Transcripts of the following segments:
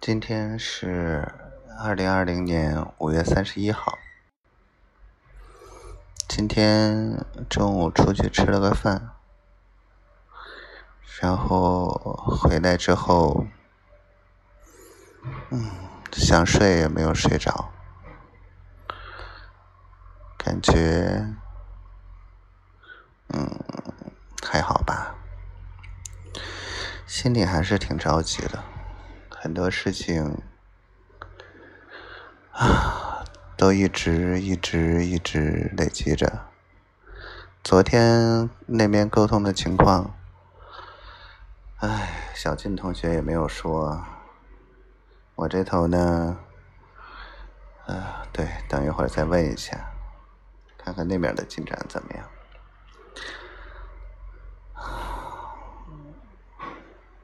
今天是二零二零年五月三十一号。今天中午出去吃了个饭，然后回来之后，嗯，想睡也没有睡着，感觉，嗯，还好吧，心里还是挺着急的。很多事情啊，都一直一直一直累积着。昨天那边沟通的情况，唉，小静同学也没有说。我这头呢，啊，对，等一会儿再问一下，看看那边的进展怎么样。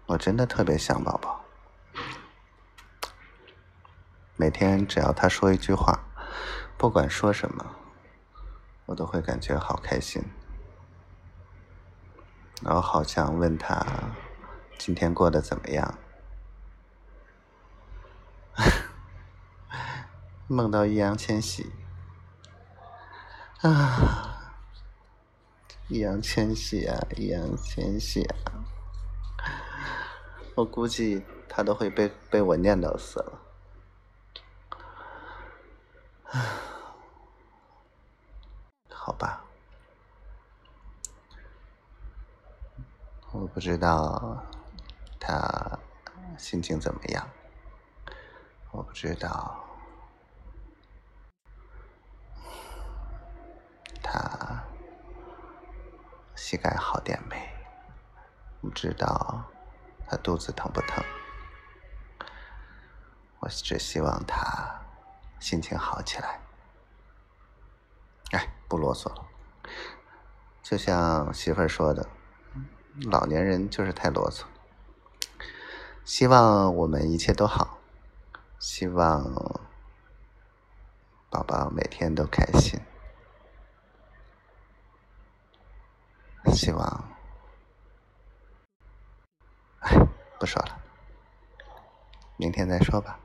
我真的特别想宝宝。每天只要他说一句话，不管说什么，我都会感觉好开心。然后好想问他今天过得怎么样。梦到易烊千玺啊，易烊千玺啊，易烊千玺啊，我估计他都会被被我念叨死了。好吧，我不知道他心情怎么样，我不知道他膝盖好点没，不知道他肚子疼不疼，我只希望他。心情好起来，哎，不啰嗦了。就像媳妇儿说的，老年人就是太啰嗦。希望我们一切都好，希望宝宝每天都开心，希望……哎，不说了，明天再说吧。